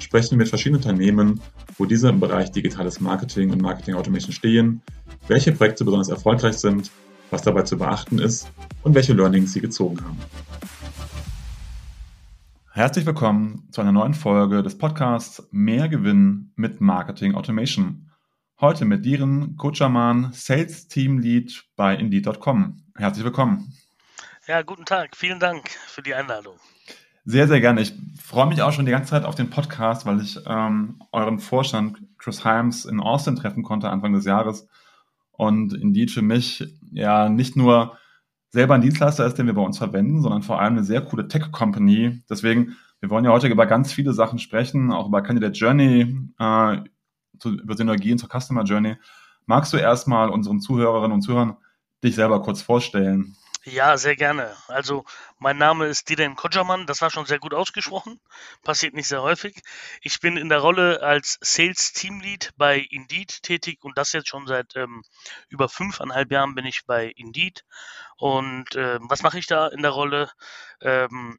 sprechen wir mit verschiedenen Unternehmen, wo diese im Bereich digitales Marketing und Marketing Automation stehen, welche Projekte besonders erfolgreich sind, was dabei zu beachten ist und welche Learnings sie gezogen haben. Herzlich willkommen zu einer neuen Folge des Podcasts Mehr Gewinn mit Marketing Automation. Heute mit Diren Kochaman, Sales Team Lead bei Indeed.com. Herzlich willkommen. Ja, guten Tag. Vielen Dank für die Einladung. Sehr, sehr gerne. Ich freue mich auch schon die ganze Zeit auf den Podcast, weil ich ähm, euren Vorstand Chris Himes in Austin treffen konnte Anfang des Jahres. Und Indeed für mich ja nicht nur selber ein Dienstleister ist, den wir bei uns verwenden, sondern vor allem eine sehr coole Tech-Company. Deswegen, wir wollen ja heute über ganz viele Sachen sprechen, auch über Candidate Journey, äh, über Synergien zur Customer Journey. Magst du erstmal unseren Zuhörerinnen und Zuhörern dich selber kurz vorstellen? Ja, sehr gerne. Also, mein Name ist Dilan Kojaman, das war schon sehr gut ausgesprochen, passiert nicht sehr häufig. Ich bin in der Rolle als Sales Team Lead bei Indeed tätig und das jetzt schon seit ähm, über fünfeinhalb Jahren bin ich bei Indeed. Und äh, was mache ich da in der Rolle? Ähm,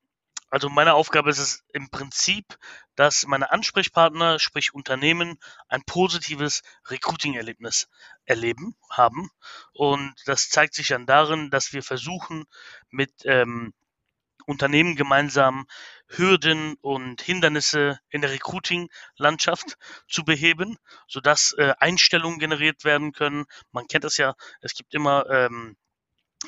also meine Aufgabe ist es im Prinzip, dass meine Ansprechpartner, sprich Unternehmen, ein positives Recruiting-Erlebnis erleben, haben. Und das zeigt sich dann darin, dass wir versuchen, mit ähm, Unternehmen gemeinsam Hürden und Hindernisse in der Recruiting-Landschaft zu beheben, sodass äh, Einstellungen generiert werden können. Man kennt das ja, es gibt immer ähm,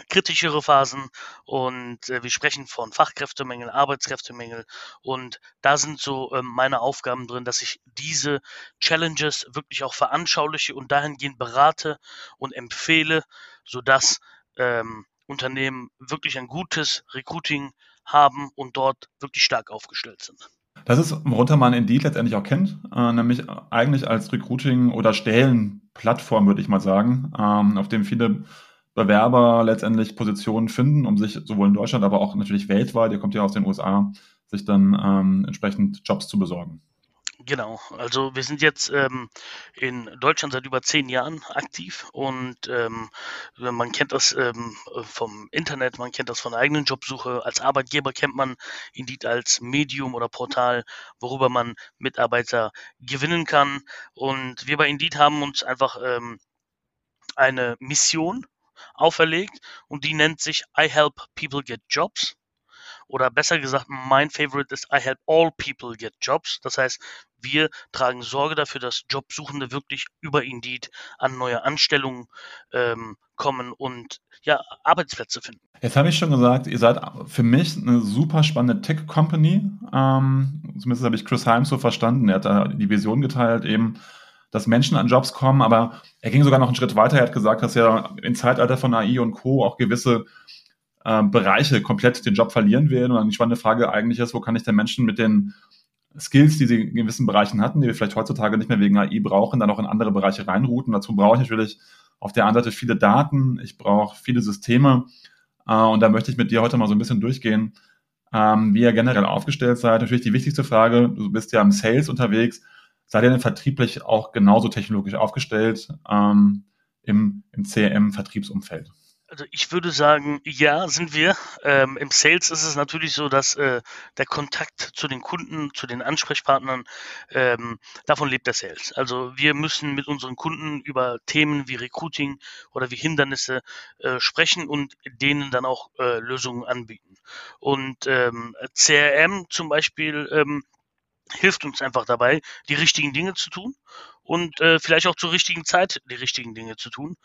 kritischere Phasen und äh, wir sprechen von Fachkräftemängel, Arbeitskräftemängel und da sind so ähm, meine Aufgaben drin, dass ich diese Challenges wirklich auch veranschauliche und dahingehend berate und empfehle, sodass ähm, Unternehmen wirklich ein gutes Recruiting haben und dort wirklich stark aufgestellt sind. Das ist, worunter man Indeed letztendlich auch kennt, äh, nämlich eigentlich als Recruiting- oder Stellenplattform, würde ich mal sagen, ähm, auf dem viele Bewerber letztendlich Positionen finden, um sich sowohl in Deutschland, aber auch natürlich weltweit, ihr kommt ja aus den USA, sich dann ähm, entsprechend Jobs zu besorgen. Genau, also wir sind jetzt ähm, in Deutschland seit über zehn Jahren aktiv und ähm, man kennt das ähm, vom Internet, man kennt das von der eigenen Jobsuche. Als Arbeitgeber kennt man Indeed als Medium oder Portal, worüber man Mitarbeiter gewinnen kann. Und wir bei Indeed haben uns einfach ähm, eine Mission auferlegt und die nennt sich I Help People Get Jobs. Oder besser gesagt, mein Favorite ist I Help All People Get Jobs. Das heißt, wir tragen Sorge dafür, dass Jobsuchende wirklich über Indeed an neue Anstellungen ähm, kommen und ja, Arbeitsplätze finden. Jetzt habe ich schon gesagt, ihr seid für mich eine super spannende Tech-Company. Ähm, zumindest habe ich Chris Himes so verstanden. Er hat da die Vision geteilt, eben dass Menschen an Jobs kommen, aber er ging sogar noch einen Schritt weiter. Er hat gesagt, dass ja im Zeitalter von AI und Co. auch gewisse äh, Bereiche komplett den Job verlieren werden. Und dann die spannende Frage eigentlich ist, wo kann ich denn Menschen mit den Skills, die sie in gewissen Bereichen hatten, die wir vielleicht heutzutage nicht mehr wegen AI brauchen, dann auch in andere Bereiche reinrouten. Dazu brauche ich natürlich auf der einen Seite viele Daten, ich brauche viele Systeme. Äh, und da möchte ich mit dir heute mal so ein bisschen durchgehen, ähm, wie ihr generell aufgestellt seid. Natürlich die wichtigste Frage, du bist ja im Sales unterwegs seid ihr denn vertrieblich auch genauso technologisch aufgestellt ähm, im, im CRM-Vertriebsumfeld? Also ich würde sagen, ja, sind wir. Ähm, Im Sales ist es natürlich so, dass äh, der Kontakt zu den Kunden, zu den Ansprechpartnern, ähm, davon lebt der Sales. Also wir müssen mit unseren Kunden über Themen wie Recruiting oder wie Hindernisse äh, sprechen und denen dann auch äh, Lösungen anbieten. Und ähm, CRM zum Beispiel ähm, hilft uns einfach dabei, die richtigen Dinge zu tun und äh, vielleicht auch zur richtigen Zeit die richtigen Dinge zu tun.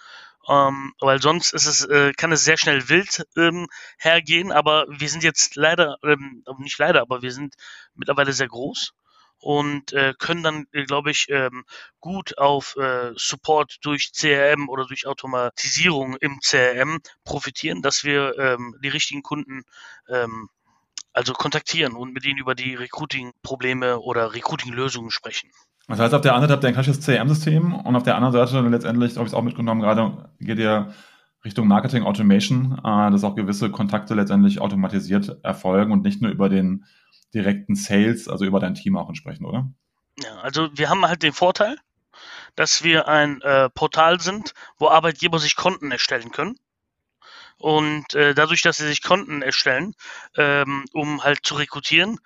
Ähm, weil sonst ist es, äh, kann es sehr schnell wild ähm, hergehen, aber wir sind jetzt leider, ähm, nicht leider, aber wir sind mittlerweile sehr groß und äh, können dann, äh, glaube ich, ähm, gut auf äh, Support durch CRM oder durch Automatisierung im CRM profitieren, dass wir ähm, die richtigen Kunden ähm, also kontaktieren und mit ihnen über die Recruiting-Probleme oder Recruiting-Lösungen sprechen. Das heißt, auf der einen Seite habt ihr ein klassisches CRM-System und auf der anderen Seite letztendlich, habe ich es auch mitgenommen, gerade geht ihr Richtung Marketing Automation, äh, dass auch gewisse Kontakte letztendlich automatisiert erfolgen und nicht nur über den direkten Sales, also über dein Team auch entsprechend, oder? Ja, also wir haben halt den Vorteil, dass wir ein äh, Portal sind, wo Arbeitgeber sich Konten erstellen können. Und äh, dadurch, dass sie sich Konten erstellen, ähm, um halt zu rekrutieren,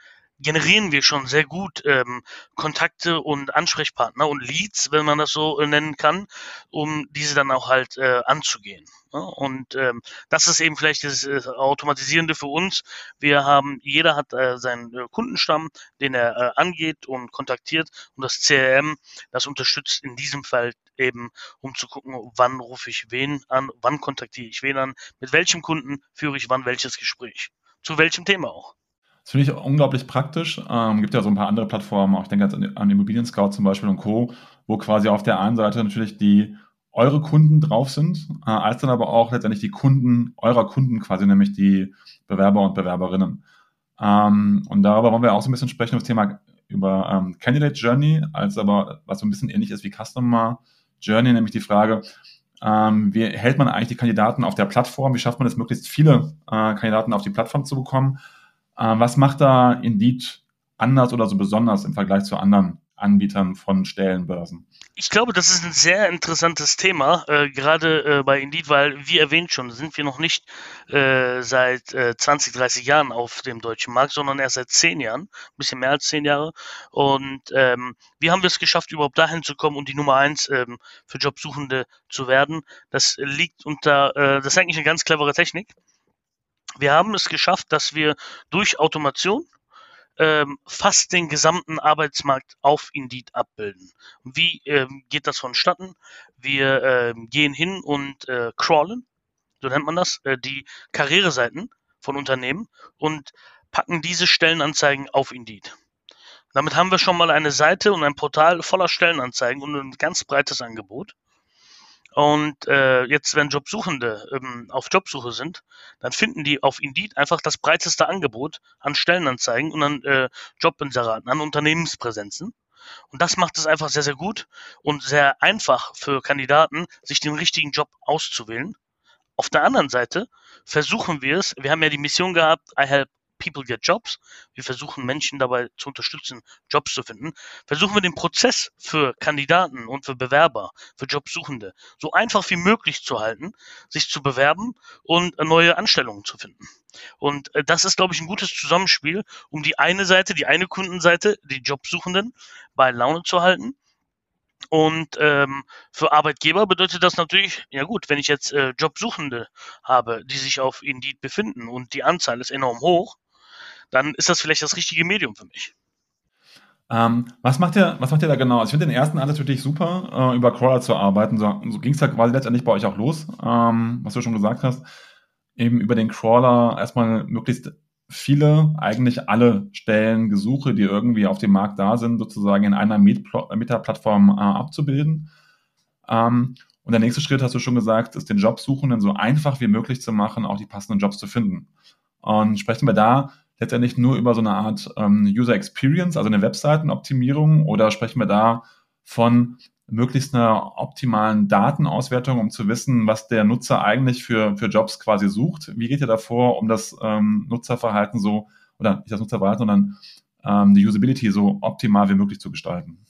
generieren wir schon sehr gut ähm, Kontakte und Ansprechpartner und Leads, wenn man das so äh, nennen kann, um diese dann auch halt äh, anzugehen. Ja? Und ähm, das ist eben vielleicht das äh, Automatisierende für uns. Wir haben, jeder hat äh, seinen äh, Kundenstamm, den er äh, angeht und kontaktiert und das CRM, das unterstützt in diesem Fall eben, um zu gucken, wann rufe ich wen an, wann kontaktiere ich wen an, mit welchem Kunden führe ich wann welches Gespräch, zu welchem Thema auch. Das finde ich unglaublich praktisch. Ähm, gibt ja so ein paar andere Plattformen, auch ich denke jetzt an, an Immobilien Scout zum Beispiel und Co., wo quasi auf der einen Seite natürlich die eure Kunden drauf sind, äh, als dann aber auch letztendlich die Kunden eurer Kunden quasi, nämlich die Bewerber und Bewerberinnen. Ähm, und darüber wollen wir auch so ein bisschen sprechen, das Thema über ähm, Candidate Journey, als aber was so ein bisschen ähnlich ist wie Customer Journey, nämlich die Frage, ähm, wie hält man eigentlich die Kandidaten auf der Plattform? Wie schafft man es, möglichst viele äh, Kandidaten auf die Plattform zu bekommen? Äh, was macht da Indeed anders oder so besonders im Vergleich zu anderen Anbietern von Stellenbörsen? Ich glaube, das ist ein sehr interessantes Thema, äh, gerade äh, bei Indeed, weil, wie erwähnt schon, sind wir noch nicht äh, seit 20, äh, 30 Jahren auf dem deutschen Markt, sondern erst seit 10 Jahren, ein bisschen mehr als 10 Jahre. Und ähm, wie haben wir es geschafft, überhaupt dahin zu kommen und die Nummer 1 ähm, für Jobsuchende zu werden? Das liegt unter, äh, das ist eigentlich eine ganz clevere Technik. Wir haben es geschafft, dass wir durch Automation ähm, fast den gesamten Arbeitsmarkt auf Indeed abbilden. Wie ähm, geht das vonstatten? Wir ähm, gehen hin und äh, crawlen, so nennt man das, äh, die Karriereseiten von Unternehmen und packen diese Stellenanzeigen auf Indeed. Damit haben wir schon mal eine Seite und ein Portal voller Stellenanzeigen und ein ganz breites Angebot. Und äh, jetzt, wenn Jobsuchende ähm, auf Jobsuche sind, dann finden die auf Indeed einfach das breiteste Angebot an Stellenanzeigen und an äh, Jobinseraten, an Unternehmenspräsenzen. Und das macht es einfach sehr, sehr gut und sehr einfach für Kandidaten, sich den richtigen Job auszuwählen. Auf der anderen Seite versuchen wir es, wir haben ja die Mission gehabt, I help People Get Jobs. Wir versuchen Menschen dabei zu unterstützen, Jobs zu finden. Versuchen wir den Prozess für Kandidaten und für Bewerber, für Jobsuchende so einfach wie möglich zu halten, sich zu bewerben und neue Anstellungen zu finden. Und äh, das ist, glaube ich, ein gutes Zusammenspiel, um die eine Seite, die eine Kundenseite, die Jobsuchenden bei Laune zu halten und ähm, für Arbeitgeber bedeutet das natürlich, ja gut, wenn ich jetzt äh, Jobsuchende habe, die sich auf Indeed befinden und die Anzahl ist enorm hoch, dann ist das vielleicht das richtige Medium für mich. Ähm, was, macht ihr, was macht ihr da genau? Also ich finde den ersten Ansatz natürlich super, äh, über Crawler zu arbeiten. So, so ging es ja quasi letztendlich bei euch auch los, ähm, was du schon gesagt hast. Eben über den Crawler erstmal möglichst viele, eigentlich alle Stellen, Gesuche, die irgendwie auf dem Markt da sind, sozusagen in einer Meta-Plattform äh, abzubilden. Ähm, und der nächste Schritt, hast du schon gesagt, ist den Jobsuchenden so einfach wie möglich zu machen, auch die passenden Jobs zu finden. Und sprechen wir da letztendlich nur über so eine Art ähm, User Experience, also eine Webseitenoptimierung, oder sprechen wir da von möglichst einer optimalen Datenauswertung, um zu wissen, was der Nutzer eigentlich für, für Jobs quasi sucht? Wie geht ihr davor, um das ähm, Nutzerverhalten so, oder nicht das Nutzerverhalten, sondern ähm, die Usability so optimal wie möglich zu gestalten?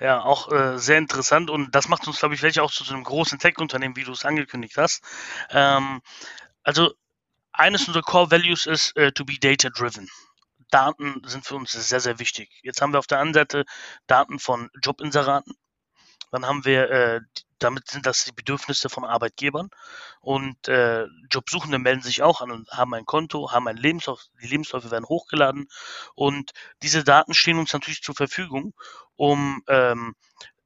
Ja, auch äh, sehr interessant und das macht uns, glaube ich, vielleicht auch zu so einem großen Tech-Unternehmen, wie du es angekündigt hast. Ähm, also eines unserer Core Values ist äh, to be data driven. Daten sind für uns sehr, sehr wichtig. Jetzt haben wir auf der anderen Seite Daten von Jobinseraten. Dann haben wir, äh, damit sind das die Bedürfnisse von Arbeitgebern. Und äh, Jobsuchende melden sich auch an und haben ein Konto, haben einen Lebenslauf. Die Lebensläufe werden hochgeladen. Und diese Daten stehen uns natürlich zur Verfügung, um ähm,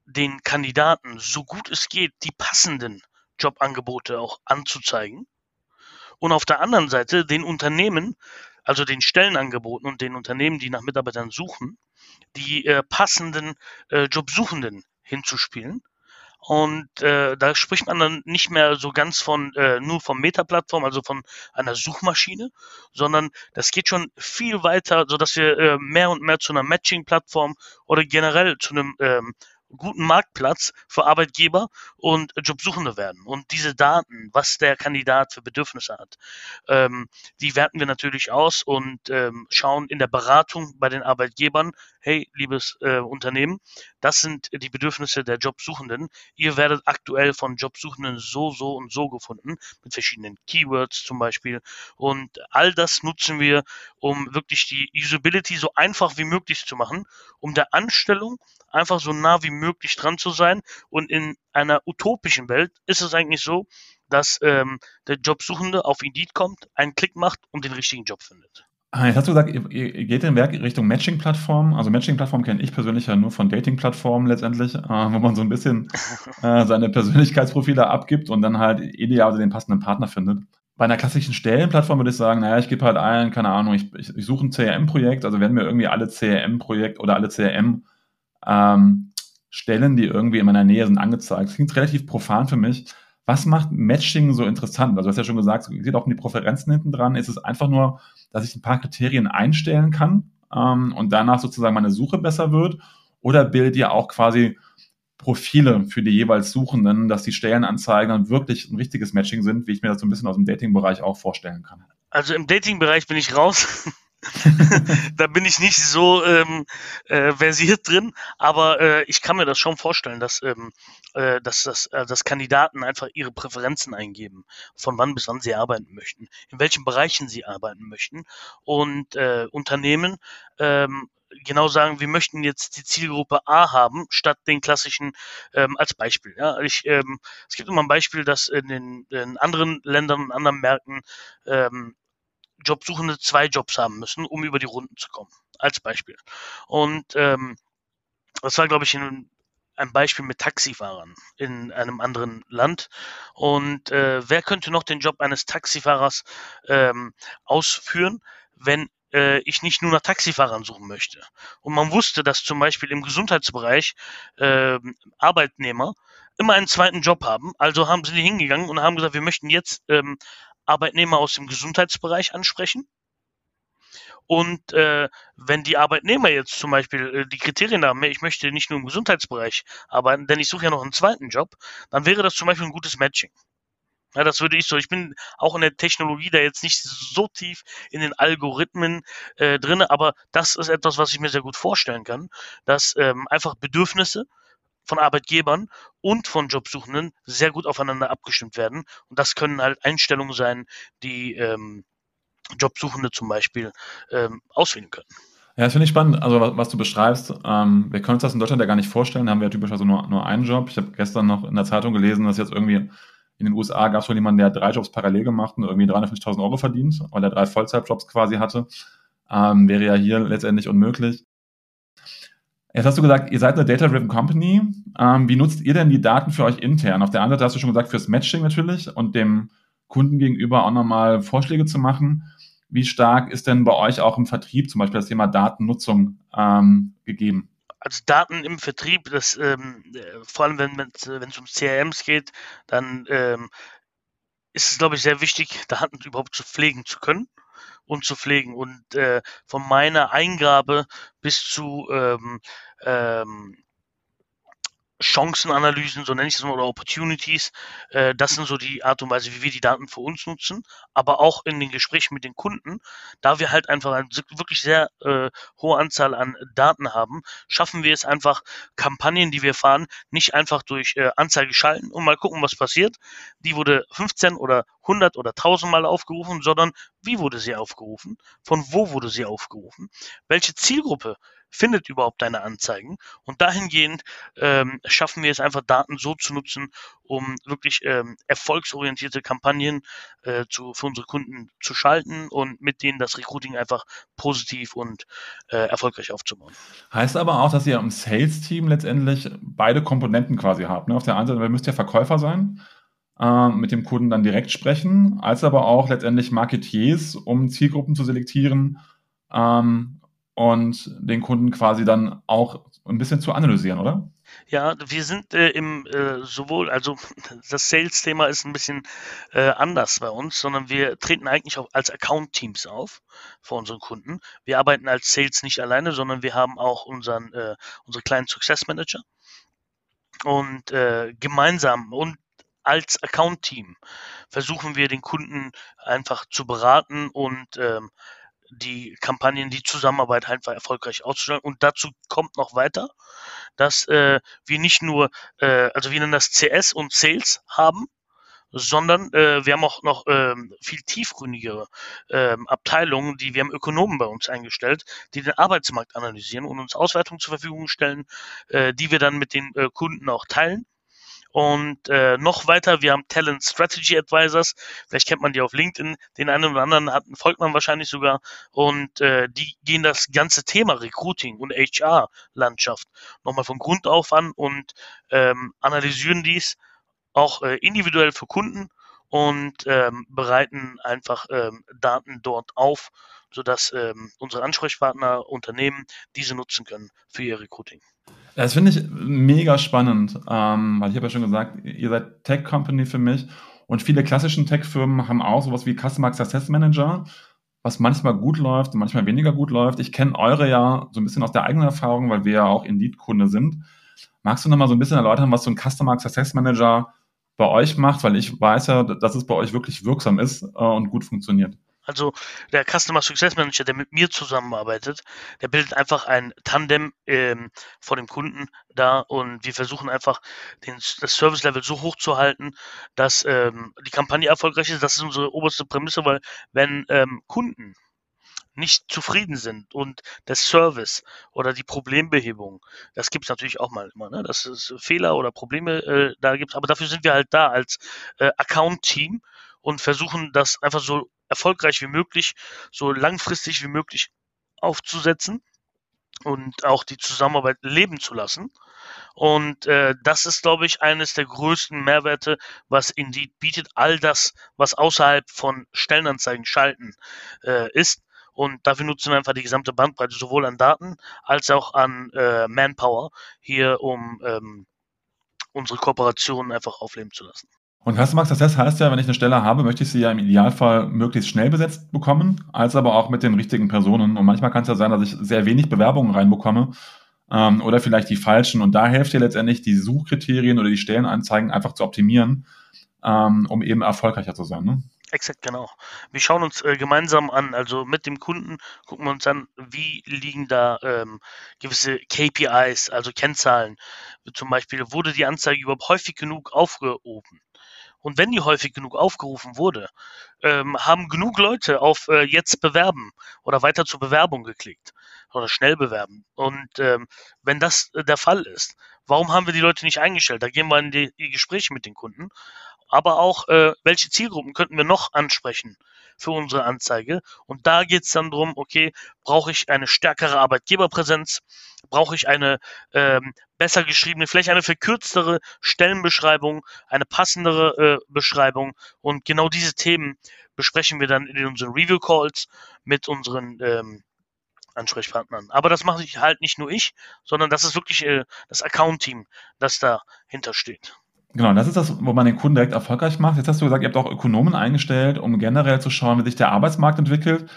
den Kandidaten, so gut es geht, die passenden Jobangebote auch anzuzeigen und auf der anderen Seite den Unternehmen, also den Stellenangeboten und den Unternehmen, die nach Mitarbeitern suchen, die äh, passenden äh, Jobsuchenden hinzuspielen. Und äh, da spricht man dann nicht mehr so ganz von äh, nur vom Meta-Plattform, also von einer Suchmaschine, sondern das geht schon viel weiter, so dass wir äh, mehr und mehr zu einer Matching-Plattform oder generell zu einem ähm, guten Marktplatz für Arbeitgeber und Jobsuchende werden. Und diese Daten, was der Kandidat für Bedürfnisse hat, ähm, die werten wir natürlich aus und ähm, schauen in der Beratung bei den Arbeitgebern, hey, liebes äh, Unternehmen, das sind die Bedürfnisse der Jobsuchenden. Ihr werdet aktuell von Jobsuchenden so, so und so gefunden, mit verschiedenen Keywords zum Beispiel. Und all das nutzen wir, um wirklich die Usability so einfach wie möglich zu machen, um der Anstellung einfach so nah wie möglich dran zu sein. Und in einer utopischen Welt ist es eigentlich so, dass ähm, der Jobsuchende auf Indeed kommt, einen Klick macht und den richtigen Job findet. Ah, jetzt hast du gesagt, ihr, ihr geht den Werk Richtung Matching-Plattform. Also Matching-Plattform kenne ich persönlich ja nur von Dating-Plattformen letztendlich, äh, wo man so ein bisschen äh, seine Persönlichkeitsprofile abgibt und dann halt ideal den passenden Partner findet. Bei einer klassischen Stellenplattform würde ich sagen, naja, ich gebe halt ein, keine Ahnung, ich, ich, ich suche ein CRM-Projekt, also werden mir irgendwie alle CRM-Projekt oder alle CRM ähm, Stellen, die irgendwie in meiner Nähe sind, angezeigt. Das klingt relativ profan für mich. Was macht Matching so interessant? Also du hast ja schon gesagt, es geht auch um die Präferenzen hinten dran. Ist es einfach nur, dass ich ein paar Kriterien einstellen kann ähm, und danach sozusagen meine Suche besser wird? Oder bildet ihr auch quasi Profile für die jeweils Suchenden, dass die Stellenanzeigen dann wirklich ein richtiges Matching sind, wie ich mir das so ein bisschen aus dem Dating-Bereich auch vorstellen kann? Also im Dating-Bereich bin ich raus. Da bin ich nicht so ähm, äh, versiert drin, aber äh, ich kann mir das schon vorstellen, dass, ähm, äh, dass, dass, äh, dass Kandidaten einfach ihre Präferenzen eingeben, von wann bis wann sie arbeiten möchten, in welchen Bereichen sie arbeiten möchten und äh, Unternehmen ähm, genau sagen, wir möchten jetzt die Zielgruppe A haben, statt den klassischen ähm, als Beispiel. Ja, ich, ähm, es gibt immer ein Beispiel, dass in den in anderen Ländern, in anderen Märkten ähm, Jobsuchende zwei Jobs haben müssen, um über die Runden zu kommen. Als Beispiel. Und ähm, das war, glaube ich, in, ein Beispiel mit Taxifahrern in einem anderen Land. Und äh, wer könnte noch den Job eines Taxifahrers ähm, ausführen, wenn äh, ich nicht nur nach Taxifahrern suchen möchte? Und man wusste, dass zum Beispiel im Gesundheitsbereich äh, Arbeitnehmer immer einen zweiten Job haben. Also haben sie hingegangen und haben gesagt, wir möchten jetzt ähm, Arbeitnehmer aus dem Gesundheitsbereich ansprechen. Und äh, wenn die Arbeitnehmer jetzt zum Beispiel äh, die Kriterien haben, ich möchte nicht nur im Gesundheitsbereich arbeiten, denn ich suche ja noch einen zweiten Job, dann wäre das zum Beispiel ein gutes Matching. Ja, das würde ich so. Ich bin auch in der Technologie da jetzt nicht so tief in den Algorithmen äh, drin, aber das ist etwas, was ich mir sehr gut vorstellen kann, dass ähm, einfach Bedürfnisse von Arbeitgebern und von Jobsuchenden sehr gut aufeinander abgestimmt werden. Und das können halt Einstellungen sein, die ähm, Jobsuchende zum Beispiel ähm, auswählen können. Ja, das finde ich spannend. Also, was, was du beschreibst, ähm, wir können uns das in Deutschland ja gar nicht vorstellen. Da haben wir ja typischerweise nur, nur einen Job. Ich habe gestern noch in der Zeitung gelesen, dass jetzt irgendwie in den USA gab es schon jemanden, der drei Jobs parallel gemacht und irgendwie 350.000 Euro verdient, weil er drei Vollzeitjobs quasi hatte. Ähm, wäre ja hier letztendlich unmöglich. Jetzt hast du gesagt, ihr seid eine Data-Driven Company. Ähm, wie nutzt ihr denn die Daten für euch intern? Auf der einen Seite hast du schon gesagt, fürs Matching natürlich und dem Kunden gegenüber auch nochmal Vorschläge zu machen. Wie stark ist denn bei euch auch im Vertrieb zum Beispiel das Thema Datennutzung ähm, gegeben? Also Daten im Vertrieb, das ähm, vor allem wenn es um CRMs geht, dann ähm, ist es, glaube ich, sehr wichtig, Daten überhaupt zu pflegen zu können und zu pflegen. Und äh, von meiner Eingabe bis zu ähm, ähm, Chancenanalysen, so nenne ich es mal, oder Opportunities. Äh, das sind so die Art und Weise, wie wir die Daten für uns nutzen, aber auch in den Gesprächen mit den Kunden, da wir halt einfach eine wirklich sehr äh, hohe Anzahl an Daten haben, schaffen wir es einfach, Kampagnen, die wir fahren, nicht einfach durch äh, Anzeige schalten und mal gucken, was passiert. Die wurde 15 oder 100 oder 1000 Mal aufgerufen, sondern wie wurde sie aufgerufen? Von wo wurde sie aufgerufen? Welche Zielgruppe findet überhaupt deine Anzeigen. Und dahingehend ähm, schaffen wir es einfach, Daten so zu nutzen, um wirklich ähm, erfolgsorientierte Kampagnen äh, zu, für unsere Kunden zu schalten und mit denen das Recruiting einfach positiv und äh, erfolgreich aufzubauen. Heißt aber auch, dass ihr im Sales-Team letztendlich beide Komponenten quasi habt. Ne? Auf der einen Seite müsst ihr Verkäufer sein, äh, mit dem Kunden dann direkt sprechen, als aber auch letztendlich Marketiers, um Zielgruppen zu selektieren ähm, und den Kunden quasi dann auch ein bisschen zu analysieren, oder? Ja, wir sind äh, im äh, sowohl, also das Sales-Thema ist ein bisschen äh, anders bei uns, sondern wir treten eigentlich auch als Account-Teams auf vor unseren Kunden. Wir arbeiten als Sales nicht alleine, sondern wir haben auch unseren, äh, unsere kleinen Success Manager und äh, gemeinsam und als Account-Team versuchen wir den Kunden einfach zu beraten und ähm, die Kampagnen, die Zusammenarbeit einfach erfolgreich auszustellen. Und dazu kommt noch weiter, dass äh, wir nicht nur, äh, also wir nennen das CS und Sales haben, sondern äh, wir haben auch noch ähm, viel tiefgründigere ähm, Abteilungen, die wir haben Ökonomen bei uns eingestellt, die den Arbeitsmarkt analysieren und uns Auswertungen zur Verfügung stellen, äh, die wir dann mit den äh, Kunden auch teilen und äh, noch weiter, wir haben Talent Strategy Advisors. Vielleicht kennt man die auf LinkedIn. Den einen oder anderen hat, folgt man wahrscheinlich sogar. Und äh, die gehen das ganze Thema Recruiting und HR-Landschaft nochmal von Grund auf an und ähm, analysieren dies auch äh, individuell für Kunden und ähm, bereiten einfach ähm, Daten dort auf, sodass ähm, unsere Ansprechpartner, Unternehmen diese nutzen können für ihr Recruiting. Das finde ich mega spannend, ähm, weil ich habe ja schon gesagt, ihr seid Tech-Company für mich und viele klassischen Tech-Firmen haben auch sowas wie Customer Success Manager, was manchmal gut läuft und manchmal weniger gut läuft. Ich kenne eure ja so ein bisschen aus der eigenen Erfahrung, weil wir ja auch Indeed-Kunde sind. Magst du noch mal so ein bisschen erläutern, was so ein Customer Success Manager bei euch macht? Weil ich weiß ja, dass es bei euch wirklich wirksam ist äh, und gut funktioniert. Also der Customer Success Manager, der mit mir zusammenarbeitet, der bildet einfach ein Tandem ähm, vor dem Kunden da und wir versuchen einfach den, das Service Level so hoch zu halten, dass ähm, die Kampagne erfolgreich ist. Das ist unsere oberste Prämisse, weil wenn ähm, Kunden nicht zufrieden sind und der Service oder die Problembehebung, das gibt es natürlich auch mal immer, ne? dass es Fehler oder Probleme äh, da gibt, aber dafür sind wir halt da als äh, Account-Team und versuchen das einfach so erfolgreich wie möglich, so langfristig wie möglich aufzusetzen und auch die Zusammenarbeit leben zu lassen. Und äh, das ist, glaube ich, eines der größten Mehrwerte, was Indeed bietet. All das, was außerhalb von Stellenanzeigen schalten äh, ist. Und dafür nutzen wir einfach die gesamte Bandbreite, sowohl an Daten als auch an äh, Manpower hier, um ähm, unsere Kooperationen einfach aufleben zu lassen. Und Customer Success heißt ja, wenn ich eine Stelle habe, möchte ich sie ja im Idealfall möglichst schnell besetzt bekommen, als aber auch mit den richtigen Personen. Und manchmal kann es ja sein, dass ich sehr wenig Bewerbungen reinbekomme ähm, oder vielleicht die falschen. Und da hilft dir letztendlich, die Suchkriterien oder die Stellenanzeigen einfach zu optimieren, ähm, um eben erfolgreicher zu sein. Ne? Exakt, genau. Wir schauen uns äh, gemeinsam an, also mit dem Kunden gucken wir uns an, wie liegen da ähm, gewisse KPIs, also Kennzahlen. Zum Beispiel, wurde die Anzeige überhaupt häufig genug aufgehoben? Und wenn die häufig genug aufgerufen wurde, ähm, haben genug Leute auf äh, jetzt bewerben oder weiter zur Bewerbung geklickt oder schnell bewerben. Und ähm, wenn das äh, der Fall ist, warum haben wir die Leute nicht eingestellt? Da gehen wir in die, die Gespräche mit den Kunden. Aber auch, äh, welche Zielgruppen könnten wir noch ansprechen für unsere Anzeige? Und da geht es dann darum, okay, brauche ich eine stärkere Arbeitgeberpräsenz? Brauche ich eine ähm, besser geschriebene, vielleicht eine verkürztere Stellenbeschreibung, eine passendere äh, Beschreibung. Und genau diese Themen besprechen wir dann in unseren Review Calls mit unseren ähm, Ansprechpartnern. Aber das mache ich halt nicht nur ich, sondern das ist wirklich äh, das Account-Team, das dahinter steht. Genau, das ist das, wo man den Kunden direkt erfolgreich macht. Jetzt hast du gesagt, ihr habt auch Ökonomen eingestellt, um generell zu schauen, wie sich der Arbeitsmarkt entwickelt.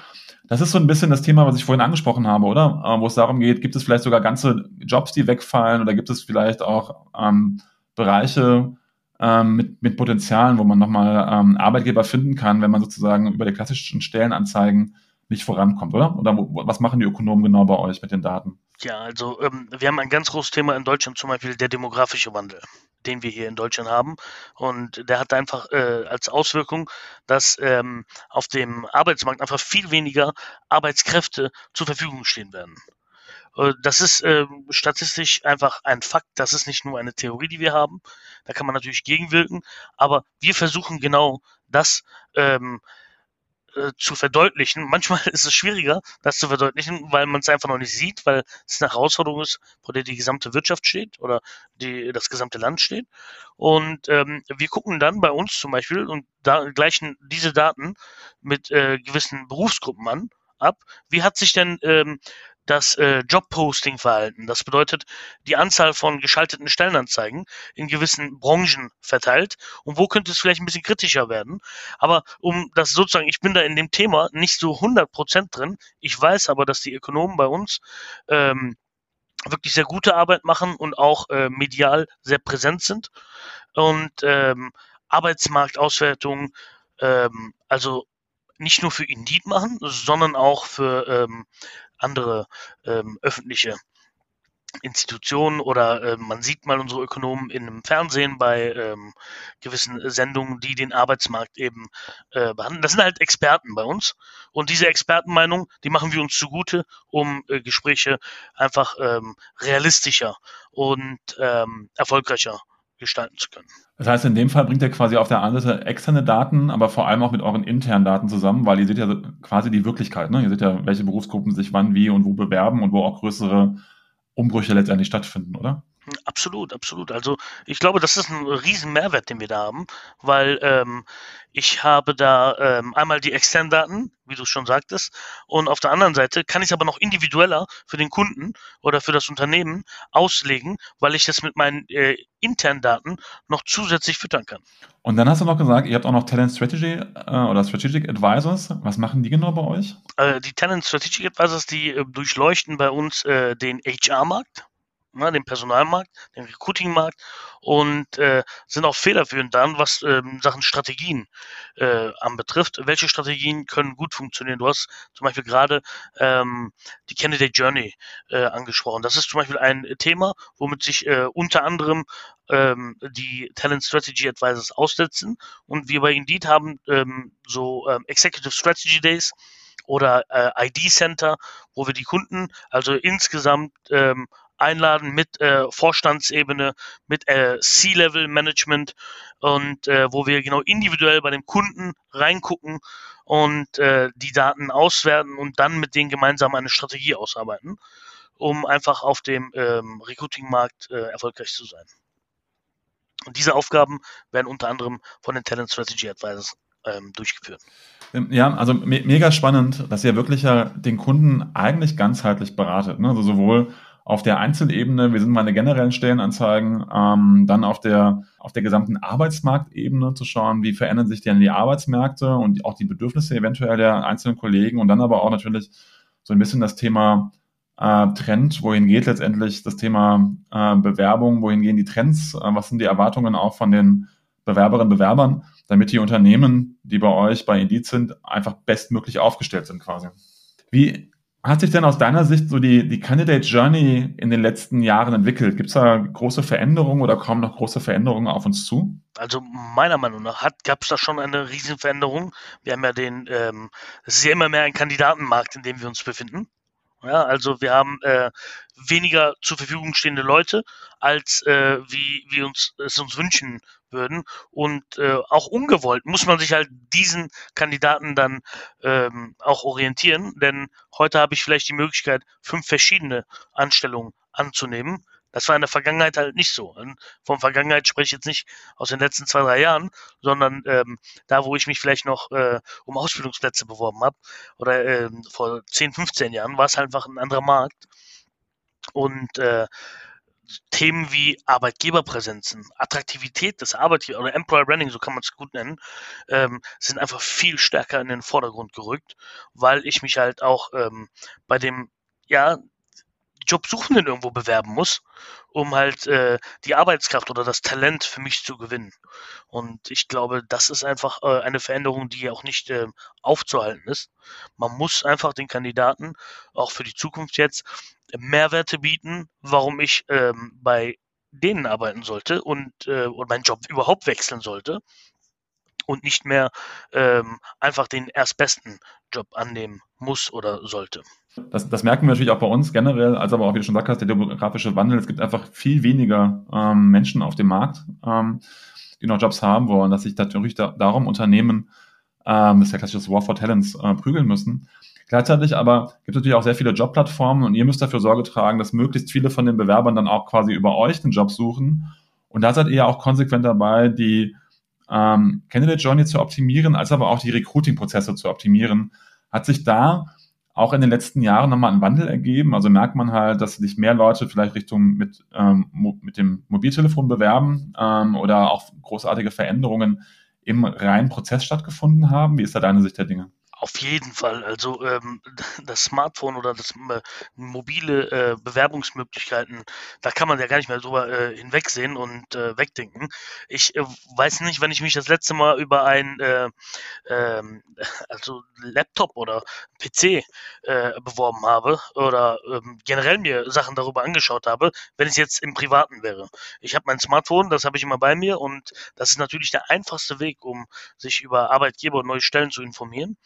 Das ist so ein bisschen das Thema, was ich vorhin angesprochen habe, oder? Äh, wo es darum geht, gibt es vielleicht sogar ganze Jobs, die wegfallen oder gibt es vielleicht auch ähm, Bereiche ähm, mit, mit Potenzialen, wo man nochmal ähm, Arbeitgeber finden kann, wenn man sozusagen über die klassischen Stellenanzeigen nicht vorankommt, oder? Oder wo, was machen die Ökonomen genau bei euch mit den Daten? Ja, also ähm, wir haben ein ganz großes Thema in Deutschland, zum Beispiel der demografische Wandel den wir hier in Deutschland haben. Und der hat einfach äh, als Auswirkung, dass ähm, auf dem Arbeitsmarkt einfach viel weniger Arbeitskräfte zur Verfügung stehen werden. Äh, das ist äh, statistisch einfach ein Fakt. Das ist nicht nur eine Theorie, die wir haben. Da kann man natürlich gegenwirken. Aber wir versuchen genau das ähm, äh, zu verdeutlichen. Manchmal ist es schwieriger, das zu verdeutlichen, weil man es einfach noch nicht sieht, weil es eine Herausforderung ist, vor der die gesamte Wirtschaft steht oder die, das gesamte Land steht. Und ähm, wir gucken dann bei uns zum Beispiel und da gleichen diese Daten mit äh, gewissen Berufsgruppen an ab. Wie hat sich denn ähm, das äh, Jobposting-Verhalten. Das bedeutet die Anzahl von geschalteten Stellenanzeigen in gewissen Branchen verteilt und wo könnte es vielleicht ein bisschen kritischer werden. Aber um das sozusagen, ich bin da in dem Thema nicht so 100% drin. Ich weiß aber, dass die Ökonomen bei uns ähm, wirklich sehr gute Arbeit machen und auch äh, medial sehr präsent sind. Und ähm, Arbeitsmarktauswertung, ähm, also nicht nur für Indeed machen, sondern auch für ähm, andere ähm, öffentliche Institutionen oder äh, man sieht mal unsere Ökonomen in einem Fernsehen bei ähm, gewissen Sendungen, die den Arbeitsmarkt eben äh, behandeln. Das sind halt Experten bei uns und diese Expertenmeinung, die machen wir uns zugute, um äh, Gespräche einfach ähm, realistischer und ähm, erfolgreicher gestalten zu können. Das heißt, in dem Fall bringt ihr quasi auf der einen Seite externe Daten, aber vor allem auch mit euren internen Daten zusammen, weil ihr seht ja quasi die Wirklichkeit. Ne? Ihr seht ja, welche Berufsgruppen sich wann, wie und wo bewerben und wo auch größere Umbrüche letztendlich stattfinden, oder? Absolut, absolut. Also ich glaube, das ist ein riesen Mehrwert, den wir da haben, weil ähm, ich habe da ähm, einmal die externen Daten, wie du es schon sagtest, und auf der anderen Seite kann ich es aber noch individueller für den Kunden oder für das Unternehmen auslegen, weil ich das mit meinen äh, internen Daten noch zusätzlich füttern kann. Und dann hast du noch gesagt, ihr habt auch noch Talent Strategy äh, oder Strategic Advisors. Was machen die genau bei euch? Äh, die Talent Strategic Advisors, die äh, durchleuchten bei uns äh, den HR-Markt ne, den Personalmarkt, den Recruiting-Markt und äh, sind auch federführend dann, was ähm, Sachen Strategien äh, anbetrifft. Welche Strategien können gut funktionieren? Du hast zum Beispiel gerade ähm, die Candidate Journey äh, angesprochen. Das ist zum Beispiel ein Thema, womit sich äh, unter anderem ähm, die Talent Strategy Advisors aussetzen. Und wir bei Indeed haben ähm, so ähm, Executive Strategy Days oder äh, ID Center, wo wir die Kunden also insgesamt ähm, einladen mit äh, Vorstandsebene, mit äh, C-Level-Management und äh, wo wir genau individuell bei dem Kunden reingucken und äh, die Daten auswerten und dann mit denen gemeinsam eine Strategie ausarbeiten, um einfach auf dem ähm, Recruiting-Markt äh, erfolgreich zu sein. Und diese Aufgaben werden unter anderem von den Talent Strategy Advisors ähm, durchgeführt. Ähm, ja, also me mega spannend, dass ihr wirklich ja den Kunden eigentlich ganzheitlich beratet. Ne? Also sowohl auf der Einzelebene, wir sind meine generellen Stellenanzeigen, ähm, dann auf der, auf der gesamten Arbeitsmarktebene zu schauen, wie verändern sich denn die Arbeitsmärkte und auch die Bedürfnisse eventuell der einzelnen Kollegen und dann aber auch natürlich so ein bisschen das Thema äh, Trend, wohin geht letztendlich das Thema äh, Bewerbung, wohin gehen die Trends, äh, was sind die Erwartungen auch von den Bewerberinnen und Bewerbern, damit die Unternehmen, die bei euch bei Indeed sind, einfach bestmöglich aufgestellt sind quasi. Wie hat sich denn aus deiner Sicht so die, die Candidate Journey in den letzten Jahren entwickelt? Gibt es da große Veränderungen oder kommen noch große Veränderungen auf uns zu? Also meiner Meinung nach gab es da schon eine Riesenveränderung. Wir haben ja den, ähm, es ist ja immer mehr ein Kandidatenmarkt, in dem wir uns befinden. Ja, also wir haben äh, weniger zur Verfügung stehende Leute, als äh, wie wir uns es uns wünschen würden. Und äh, auch ungewollt muss man sich halt diesen Kandidaten dann ähm, auch orientieren, denn heute habe ich vielleicht die Möglichkeit, fünf verschiedene Anstellungen anzunehmen. Das war in der Vergangenheit halt nicht so. Und von Vergangenheit spreche ich jetzt nicht aus den letzten zwei, drei Jahren, sondern ähm, da, wo ich mich vielleicht noch äh, um Ausbildungsplätze beworben habe oder ähm, vor 10, 15 Jahren, war es halt einfach ein anderer Markt. Und äh, Themen wie Arbeitgeberpräsenzen, Attraktivität des Arbeitgebers oder Employer Branding, so kann man es gut nennen, ähm, sind einfach viel stärker in den Vordergrund gerückt, weil ich mich halt auch ähm, bei dem ja Jobsuchenden irgendwo bewerben muss, um halt äh, die Arbeitskraft oder das Talent für mich zu gewinnen. Und ich glaube, das ist einfach äh, eine Veränderung, die auch nicht äh, aufzuhalten ist. Man muss einfach den Kandidaten auch für die Zukunft jetzt Mehrwerte bieten, warum ich ähm, bei denen arbeiten sollte und, äh, und meinen Job überhaupt wechseln sollte und nicht mehr ähm, einfach den erstbesten Job annehmen muss oder sollte. Das, das, merken wir natürlich auch bei uns generell, als aber auch, wie du schon gesagt hast, der demografische Wandel. Es gibt einfach viel weniger ähm, Menschen auf dem Markt, ähm, die noch Jobs haben wollen, dass sich natürlich da, darum Unternehmen, ähm, das ist ja klassisches War for Talents, äh, prügeln müssen. Gleichzeitig aber gibt es natürlich auch sehr viele Jobplattformen und ihr müsst dafür Sorge tragen, dass möglichst viele von den Bewerbern dann auch quasi über euch den Job suchen. Und da seid ihr ja auch konsequent dabei, die ähm, Candidate Journey zu optimieren, als aber auch die Recruiting-Prozesse zu optimieren. Hat sich da auch in den letzten Jahren nochmal einen Wandel ergeben? Also merkt man halt, dass sich mehr Leute vielleicht Richtung mit, ähm, mit dem Mobiltelefon bewerben ähm, oder auch großartige Veränderungen im reinen Prozess stattgefunden haben? Wie ist da deine Sicht der Dinge? Auf jeden Fall. Also ähm, das Smartphone oder das äh, mobile äh, Bewerbungsmöglichkeiten, da kann man ja gar nicht mehr drüber äh, hinwegsehen und äh, wegdenken. Ich äh, weiß nicht, wenn ich mich das letzte Mal über ein äh, ähm, also Laptop oder PC äh, beworben habe oder ähm, generell mir Sachen darüber angeschaut habe, wenn es jetzt im Privaten wäre. Ich habe mein Smartphone, das habe ich immer bei mir und das ist natürlich der einfachste Weg, um sich über Arbeitgeber und neue Stellen zu informieren.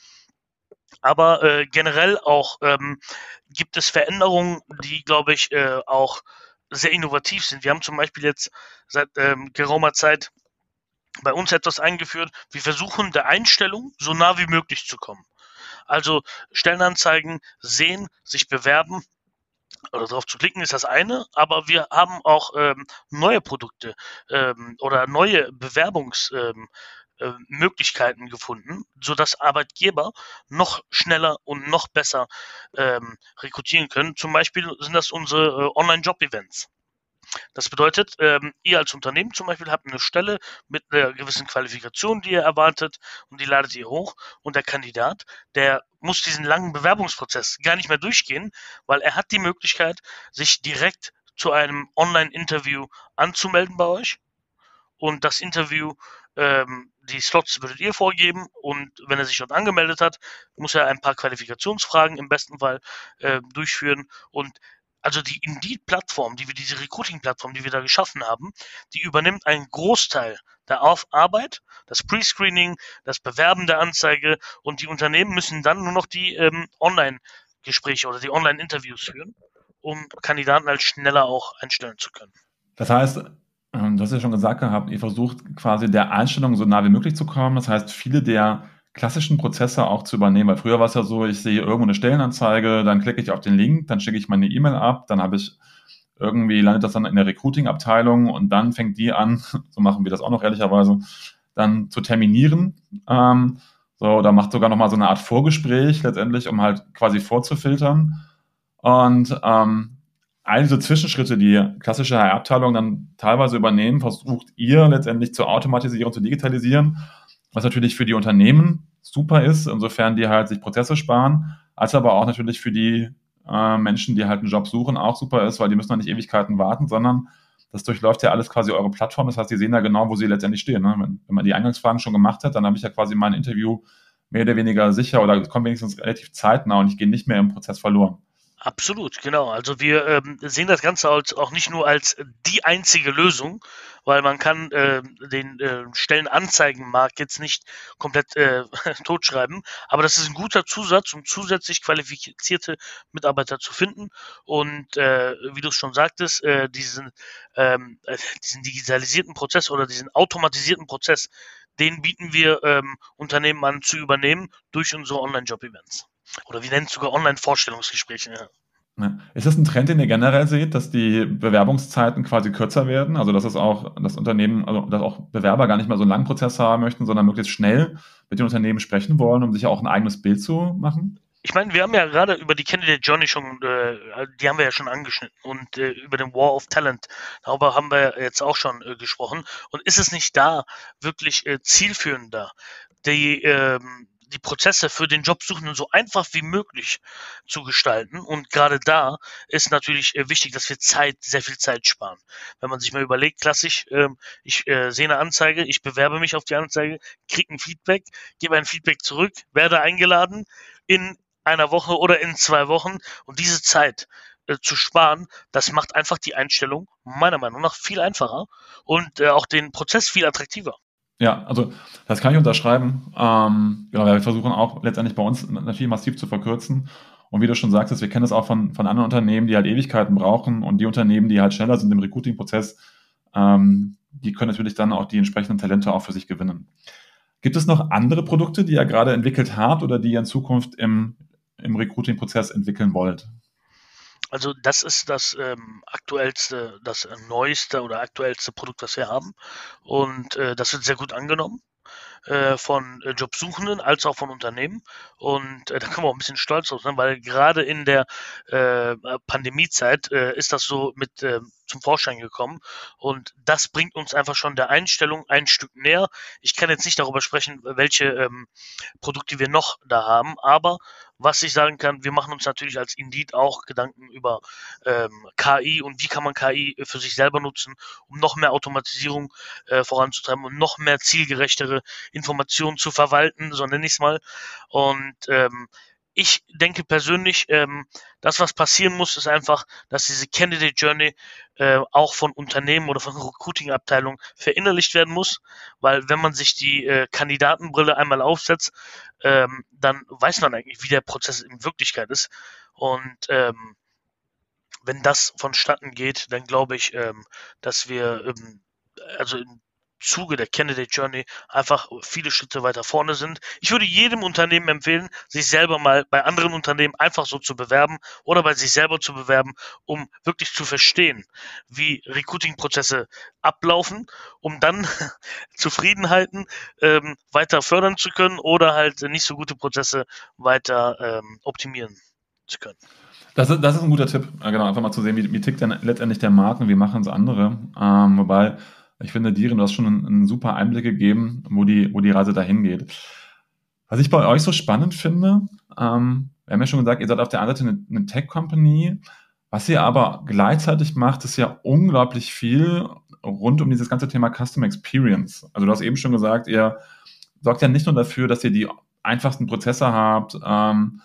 Aber äh, generell auch ähm, gibt es Veränderungen, die, glaube ich, äh, auch sehr innovativ sind. Wir haben zum Beispiel jetzt seit ähm, geraumer Zeit bei uns etwas eingeführt. Wir versuchen der Einstellung so nah wie möglich zu kommen. Also Stellenanzeigen sehen, sich bewerben oder darauf zu klicken ist das eine, aber wir haben auch ähm, neue Produkte ähm, oder neue Bewerbungs ähm, äh, Möglichkeiten gefunden, sodass Arbeitgeber noch schneller und noch besser ähm, rekrutieren können. Zum Beispiel sind das unsere äh, Online-Job-Events. Das bedeutet, ähm, ihr als Unternehmen zum Beispiel habt eine Stelle mit einer gewissen Qualifikation, die ihr erwartet, und die ladet ihr hoch. Und der Kandidat, der muss diesen langen Bewerbungsprozess gar nicht mehr durchgehen, weil er hat die Möglichkeit, sich direkt zu einem Online-Interview anzumelden bei euch. Und das Interview ähm, die Slots würdet ihr vorgeben und wenn er sich dort angemeldet hat, muss er ein paar Qualifikationsfragen im besten Fall äh, durchführen und also die Indeed-Plattform, die wir, diese Recruiting-Plattform, die wir da geschaffen haben, die übernimmt einen Großteil der Arbeit, das Pre-Screening, das Bewerben der Anzeige und die Unternehmen müssen dann nur noch die ähm, Online-Gespräche oder die Online-Interviews führen, um Kandidaten als schneller auch einstellen zu können. Das heißt, du hast ja schon gesagt gehabt, ihr versucht quasi der Einstellung so nah wie möglich zu kommen. Das heißt, viele der klassischen Prozesse auch zu übernehmen. Weil früher war es ja so, ich sehe irgendwo eine Stellenanzeige, dann klicke ich auf den Link, dann schicke ich meine E-Mail ab, dann habe ich irgendwie landet das dann in der Recruiting-Abteilung und dann fängt die an, so machen wir das auch noch ehrlicherweise, dann zu terminieren. Ähm, so, da macht sogar nochmal so eine Art Vorgespräch letztendlich, um halt quasi vorzufiltern. Und ähm, all diese Zwischenschritte, die klassische HR-Abteilung dann teilweise übernehmen, versucht ihr letztendlich zu automatisieren, zu digitalisieren, was natürlich für die Unternehmen super ist, insofern die halt sich Prozesse sparen, als aber auch natürlich für die äh, Menschen, die halt einen Job suchen, auch super ist, weil die müssen dann nicht Ewigkeiten warten, sondern das durchläuft ja alles quasi eure Plattform. Das heißt, die sehen ja genau, wo sie letztendlich stehen. Ne? Wenn, wenn, man die Eingangsfragen schon gemacht hat, dann habe ich ja quasi mein Interview mehr oder weniger sicher oder komme wenigstens relativ zeitnah und ich gehe nicht mehr im Prozess verloren. Absolut, genau. Also wir ähm, sehen das Ganze als, auch nicht nur als die einzige Lösung, weil man kann äh, den äh, Stellenanzeigenmarkt jetzt nicht komplett äh, totschreiben, aber das ist ein guter Zusatz, um zusätzlich qualifizierte Mitarbeiter zu finden. Und äh, wie du es schon sagtest, äh, diesen, ähm, äh, diesen digitalisierten Prozess oder diesen automatisierten Prozess, den bieten wir ähm, Unternehmen an zu übernehmen durch unsere Online-Job-Events. Oder wir nennen es sogar Online-Vorstellungsgespräche. Ja. Ja. Ist das ein Trend, den ihr generell seht, dass die Bewerbungszeiten quasi kürzer werden? Also dass es auch das Unternehmen, also dass auch Bewerber gar nicht mehr so einen langen Prozess haben möchten, sondern möglichst schnell mit den Unternehmen sprechen wollen, um sich auch ein eigenes Bild zu machen? Ich meine, wir haben ja gerade über die Candidate Journey schon, äh, die haben wir ja schon angeschnitten und äh, über den War of Talent, darüber haben wir jetzt auch schon äh, gesprochen. Und ist es nicht da wirklich äh, zielführender, die, ähm, die Prozesse für den Jobsuchenden so einfach wie möglich zu gestalten. Und gerade da ist natürlich äh, wichtig, dass wir Zeit, sehr viel Zeit sparen. Wenn man sich mal überlegt, klassisch, ähm, ich äh, sehe eine Anzeige, ich bewerbe mich auf die Anzeige, kriege ein Feedback, gebe ein Feedback zurück, werde eingeladen in einer Woche oder in zwei Wochen. Und diese Zeit äh, zu sparen, das macht einfach die Einstellung meiner Meinung nach viel einfacher und auch den Prozess viel attraktiver. Ja, also das kann ich unterschreiben. Ähm, genau, wir versuchen auch letztendlich bei uns natürlich massiv zu verkürzen. Und wie du schon sagst, wir kennen das auch von, von anderen Unternehmen, die halt Ewigkeiten brauchen und die Unternehmen, die halt schneller sind im Recruiting-Prozess, ähm, die können natürlich dann auch die entsprechenden Talente auch für sich gewinnen. Gibt es noch andere Produkte, die ihr gerade entwickelt habt oder die ihr in Zukunft im, im Recruiting-Prozess entwickeln wollt? Also das ist das ähm, aktuellste, das neueste oder aktuellste Produkt, das wir haben. Und äh, das wird sehr gut angenommen. äh, von äh, Jobsuchenden als auch von Unternehmen. Und äh, da können wir auch ein bisschen stolz drauf sein, weil gerade in der äh, Pandemiezeit äh, ist das so mit äh, zum Vorschein gekommen. Und das bringt uns einfach schon der Einstellung ein Stück näher. Ich kann jetzt nicht darüber sprechen, welche ähm, Produkte wir noch da haben, aber was ich sagen kann, wir machen uns natürlich als Indeed auch Gedanken über ähm, KI und wie kann man KI für sich selber nutzen, um noch mehr Automatisierung äh, voranzutreiben und noch mehr zielgerechtere Informationen zu verwalten, so nenne ich es mal. Und ähm, ich denke persönlich, ähm, das, was passieren muss, ist einfach, dass diese Candidate Journey äh, auch von Unternehmen oder von Recruiting-Abteilungen verinnerlicht werden muss, weil wenn man sich die äh, Kandidatenbrille einmal aufsetzt, ähm, dann weiß man eigentlich, wie der Prozess in Wirklichkeit ist. Und ähm, wenn das vonstatten geht, dann glaube ich, ähm, dass wir ähm, also in Zuge der Candidate Journey einfach viele Schritte weiter vorne sind. Ich würde jedem Unternehmen empfehlen, sich selber mal bei anderen Unternehmen einfach so zu bewerben oder bei sich selber zu bewerben, um wirklich zu verstehen, wie Recruiting-Prozesse ablaufen, um dann Zufriedenheiten ähm, weiter fördern zu können oder halt nicht so gute Prozesse weiter ähm, optimieren zu können. Das ist, das ist ein guter Tipp, genau, einfach mal zu sehen, wie, wie tickt denn letztendlich der Markt und wie machen es andere. Ähm, wobei ich finde, Diren, du hast schon einen, einen, super Einblick gegeben, wo die, wo die Reise dahin geht. Was ich bei euch so spannend finde, ähm, wir haben ja schon gesagt, ihr seid auf der einen Seite eine, eine Tech-Company, was ihr aber gleichzeitig macht, ist ja unglaublich viel rund um dieses ganze Thema Customer Experience. Also du hast eben schon gesagt, ihr sorgt ja nicht nur dafür, dass ihr die einfachsten Prozesse habt, ähm,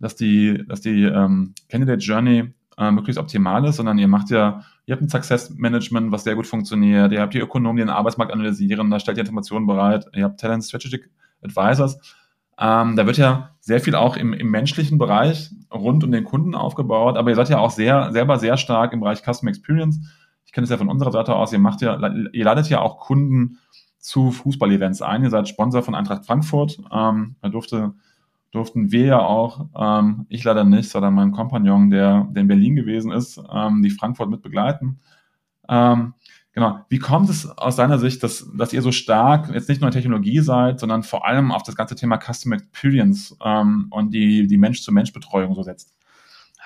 dass die, dass die ähm, Candidate Journey äh, möglichst optimal ist, sondern ihr macht ja, ihr habt ein Success Management, was sehr gut funktioniert, ihr habt die Ökonomen, die den Arbeitsmarkt analysieren, da stellt ihr Informationen bereit, ihr habt Talent Strategic Advisors. Ähm, da wird ja sehr viel auch im, im menschlichen Bereich rund um den Kunden aufgebaut, aber ihr seid ja auch sehr, selber sehr stark im Bereich Customer Experience. Ich kenne es ja von unserer Seite aus, ihr macht ja, ihr ladet ja auch Kunden zu Fußball-Events ein. Ihr seid Sponsor von Eintracht Frankfurt. Ähm, da durfte durften wir ja auch, ähm, ich leider nicht, sondern mein Kompagnon, der, der in Berlin gewesen ist, ähm, die Frankfurt mit begleiten. Ähm, genau. Wie kommt es aus deiner Sicht, dass, dass ihr so stark jetzt nicht nur in Technologie seid, sondern vor allem auf das ganze Thema Customer Experience ähm, und die, die Mensch-zu-Mensch-Betreuung so setzt?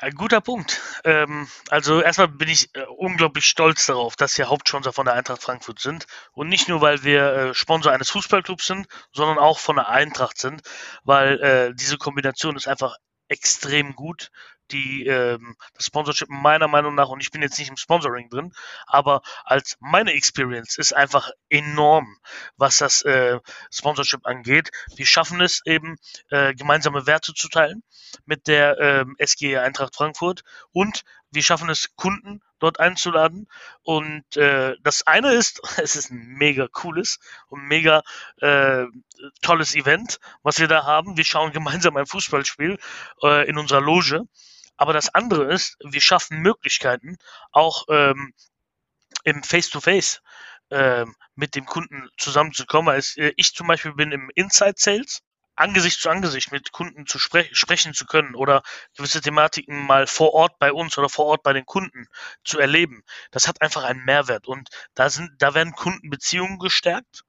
Ein guter Punkt. Ähm, also erstmal bin ich äh, unglaublich stolz darauf, dass wir Hauptsponsor von der Eintracht Frankfurt sind. Und nicht nur, weil wir äh, Sponsor eines Fußballclubs sind, sondern auch von der Eintracht sind, weil äh, diese Kombination ist einfach extrem gut die ähm, das Sponsorship meiner Meinung nach, und ich bin jetzt nicht im Sponsoring drin, aber als meine Experience ist einfach enorm, was das äh, Sponsorship angeht. Wir schaffen es eben, äh, gemeinsame Werte zu teilen mit der ähm, SG Eintracht Frankfurt und wir schaffen es, Kunden dort einzuladen. Und äh, das eine ist, es ist ein mega cooles und mega äh, tolles Event, was wir da haben. Wir schauen gemeinsam ein Fußballspiel äh, in unserer Loge. Aber das andere ist, wir schaffen Möglichkeiten, auch ähm, im Face-to-Face ähm, mit dem Kunden zusammenzukommen. Also, ich zum Beispiel bin im Inside Sales, Angesicht zu Angesicht mit Kunden zu spre sprechen zu können oder gewisse Thematiken mal vor Ort bei uns oder vor Ort bei den Kunden zu erleben. Das hat einfach einen Mehrwert und da sind, da werden Kundenbeziehungen gestärkt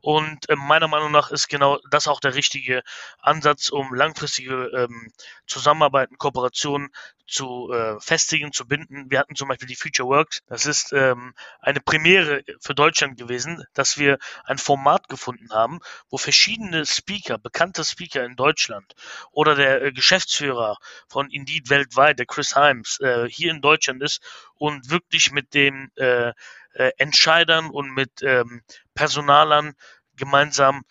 und äh, meiner Meinung nach ist genau das auch der richtige Ansatz, um langfristige ähm, Zusammenarbeiten, Kooperationen zu äh, festigen, zu binden. Wir hatten zum Beispiel die Future Works. Das ist ähm, eine Premiere für Deutschland gewesen, dass wir ein Format gefunden haben, wo verschiedene Speaker, bekannte Speaker in Deutschland oder der äh, Geschäftsführer von Indeed weltweit, der Chris Himes, äh, hier in Deutschland ist und wirklich mit den äh, äh, Entscheidern und mit ähm, Personalern gemeinsam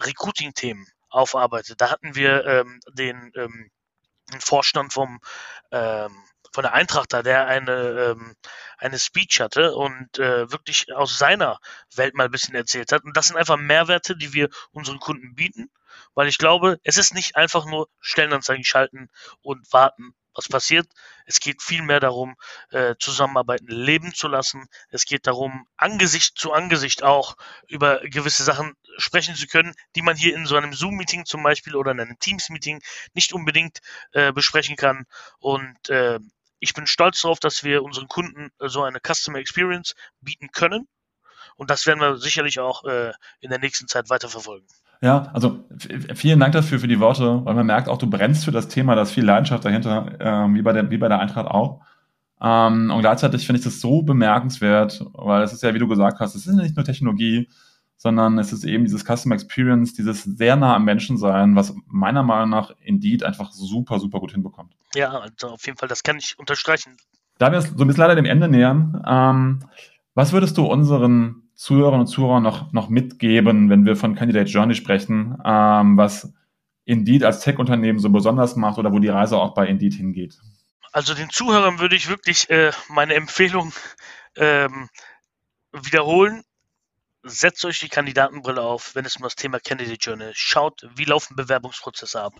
Recruiting-Themen aufarbeitet. Da hatten wir ähm, den, ähm, den Vorstand vom ähm, von der Eintracht da, der eine, ähm, eine Speech hatte und äh, wirklich aus seiner Welt mal ein bisschen erzählt hat. Und das sind einfach Mehrwerte, die wir unseren Kunden bieten, weil ich glaube, es ist nicht einfach nur Stellenanzeigen schalten und warten, was passiert. Es geht vielmehr darum, äh, Zusammenarbeiten leben zu lassen. Es geht darum, Angesicht zu Angesicht auch über gewisse Sachen sprechen zu können, die man hier in so einem Zoom-Meeting zum Beispiel oder in einem Teams-Meeting nicht unbedingt äh, besprechen kann. Und äh, ich bin stolz darauf, dass wir unseren Kunden so eine Customer Experience bieten können Und das werden wir sicherlich auch äh, in der nächsten Zeit weiterverfolgen. Ja, also vielen Dank dafür für die Worte, weil man merkt auch, du brennst für das Thema, da ist viel Leidenschaft dahinter, äh, wie, bei der, wie bei der Eintracht auch. Ähm, und gleichzeitig finde ich das so bemerkenswert, weil es ist ja, wie du gesagt hast, es ist nicht nur Technologie, sondern es ist eben dieses Customer Experience, dieses sehr nah am Menschen sein, was meiner Meinung nach Indeed einfach super, super gut hinbekommt. Ja, also auf jeden Fall, das kann ich unterstreichen. Da wir so ein bisschen leider dem Ende nähern, ähm, was würdest du unseren Zuhörerinnen und Zuhörern noch, noch mitgeben, wenn wir von Candidate Journey sprechen, ähm, was Indeed als Tech-Unternehmen so besonders macht oder wo die Reise auch bei Indeed hingeht? Also den Zuhörern würde ich wirklich äh, meine Empfehlung ähm, wiederholen setzt euch die Kandidatenbrille auf, wenn es um das Thema Candidate Journey schaut, wie laufen Bewerbungsprozesse ab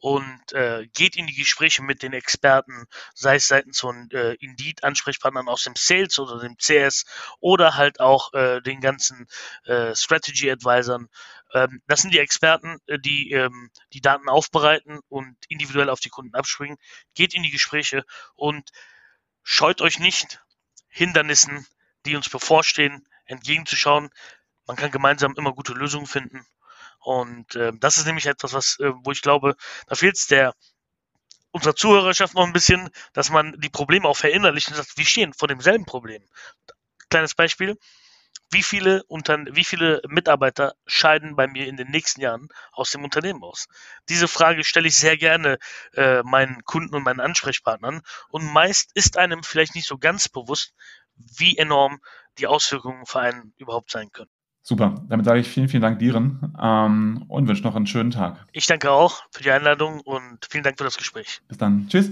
und äh, geht in die Gespräche mit den Experten, sei es seitens von äh, Indeed Ansprechpartnern aus dem Sales oder dem CS oder halt auch äh, den ganzen äh, Strategy Advisern. Ähm, das sind die Experten, äh, die ähm, die Daten aufbereiten und individuell auf die Kunden abspringen. Geht in die Gespräche und scheut euch nicht Hindernissen, die uns bevorstehen, entgegenzuschauen. Man kann gemeinsam immer gute Lösungen finden. Und äh, das ist nämlich etwas, was, äh, wo ich glaube, da fehlt es der unserer Zuhörerschaft noch ein bisschen, dass man die Probleme auch verinnerlicht und sagt, wir stehen vor demselben Problem. Kleines Beispiel. Wie viele, unter, wie viele Mitarbeiter scheiden bei mir in den nächsten Jahren aus dem Unternehmen aus? Diese Frage stelle ich sehr gerne äh, meinen Kunden und meinen Ansprechpartnern. Und meist ist einem vielleicht nicht so ganz bewusst, wie enorm die Auswirkungen für einen überhaupt sein können. Super, damit sage ich vielen, vielen Dank Dieren ähm, und wünsche noch einen schönen Tag. Ich danke auch für die Einladung und vielen Dank für das Gespräch. Bis dann. Tschüss.